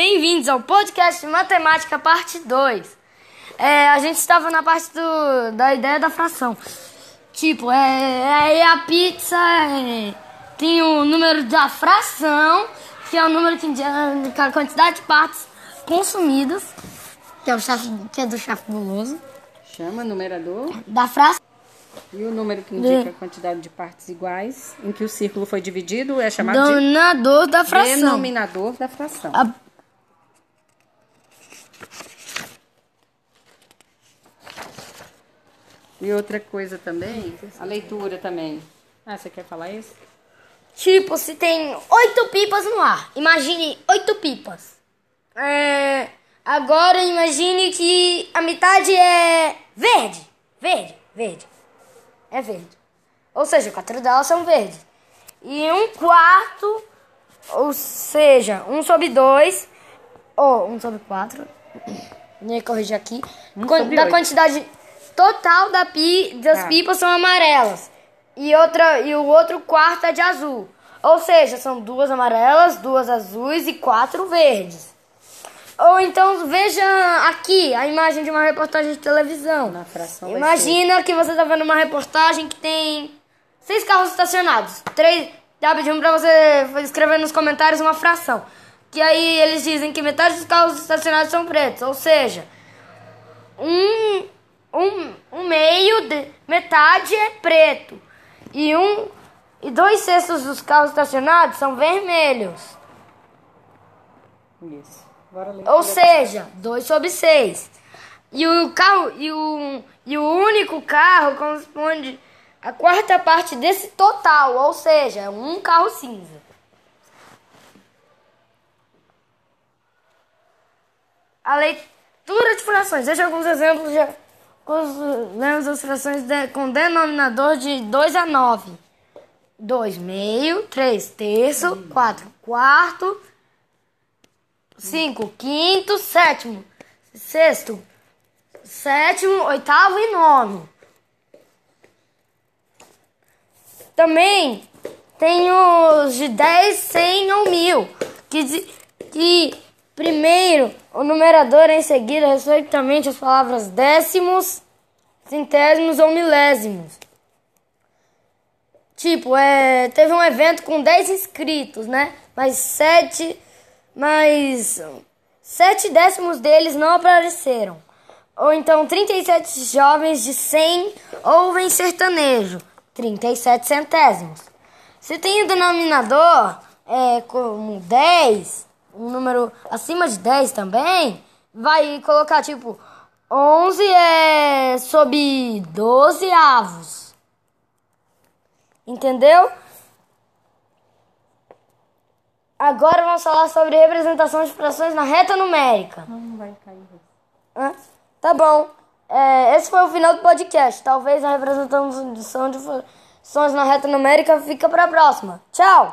Bem-vindos ao podcast de Matemática, parte 2. É, a gente estava na parte do, da ideia da fração. Tipo, é, aí a pizza é, tem o número da fração, que é o número que indica a quantidade de partes consumidas, que é, o chaf, que é do chefe guloso. Chama numerador. Da fração. E o número que indica a quantidade de partes iguais, em que o círculo foi dividido, é chamado Denominador da de fração. denominador da fração. A- E outra coisa também, a leitura também. Ah, você quer falar isso? Tipo, se tem oito pipas no ar. Imagine oito pipas. É, agora imagine que a metade é verde. Verde, verde. É verde. Ou seja, quatro delas são verdes. E um quarto, ou seja, um sobre dois, ou um sobre quatro. Vou corrigir aqui. Um da quantidade total da pi, das Tá. pipas são amarelas. E, outra, e o outro quarto é de azul. Ou seja, são duas amarelas, duas azuis e quatro verdes. Ou então veja aqui a imagem de uma reportagem de televisão. Na fração vai Imagina que você está vendo uma reportagem que tem seis carros estacionados. Três. Tá pedindo pra você escrever nos comentários uma fração. Que aí eles dizem que metade dos carros estacionados são pretos. Ou seja, um, um, um meio, de, metade é preto. E um e dois sextos dos carros estacionados são vermelhos. Isso. Ou seja, 2 sobre 6. E o carro e o, e o único carro corresponde à quarta parte desse total, ou seja, é um carro cinza. A leitura de frações. Veja alguns exemplos de lemos as frações de- com denominador de 2 a 9. 2 meio, 3 terço, 4 quarto, cinco, quinto, sétimo, sexto, sétimo, oitavo e nono. Também tem os de 10, 100 ou 1000, que, que primeiro o numerador em seguida, respectivamente, as palavras décimos, centésimos ou milésimos. Tipo, é, teve um evento com 10 inscritos, né? Mas 7, mas 7 décimos deles não apareceram. Ou então 37 jovens de 100 ouvem sertanejo, 37 centésimos. Se tem o denominador é, como 10, um número acima de 10 também, vai colocar tipo 11 é sob 12 avos. Entendeu? Agora vamos falar sobre representação de frações na reta numérica. Não vai cair. Hã? Tá bom. É, esse foi o final do podcast. Talvez a representação de frações na reta numérica fica para a próxima. Tchau!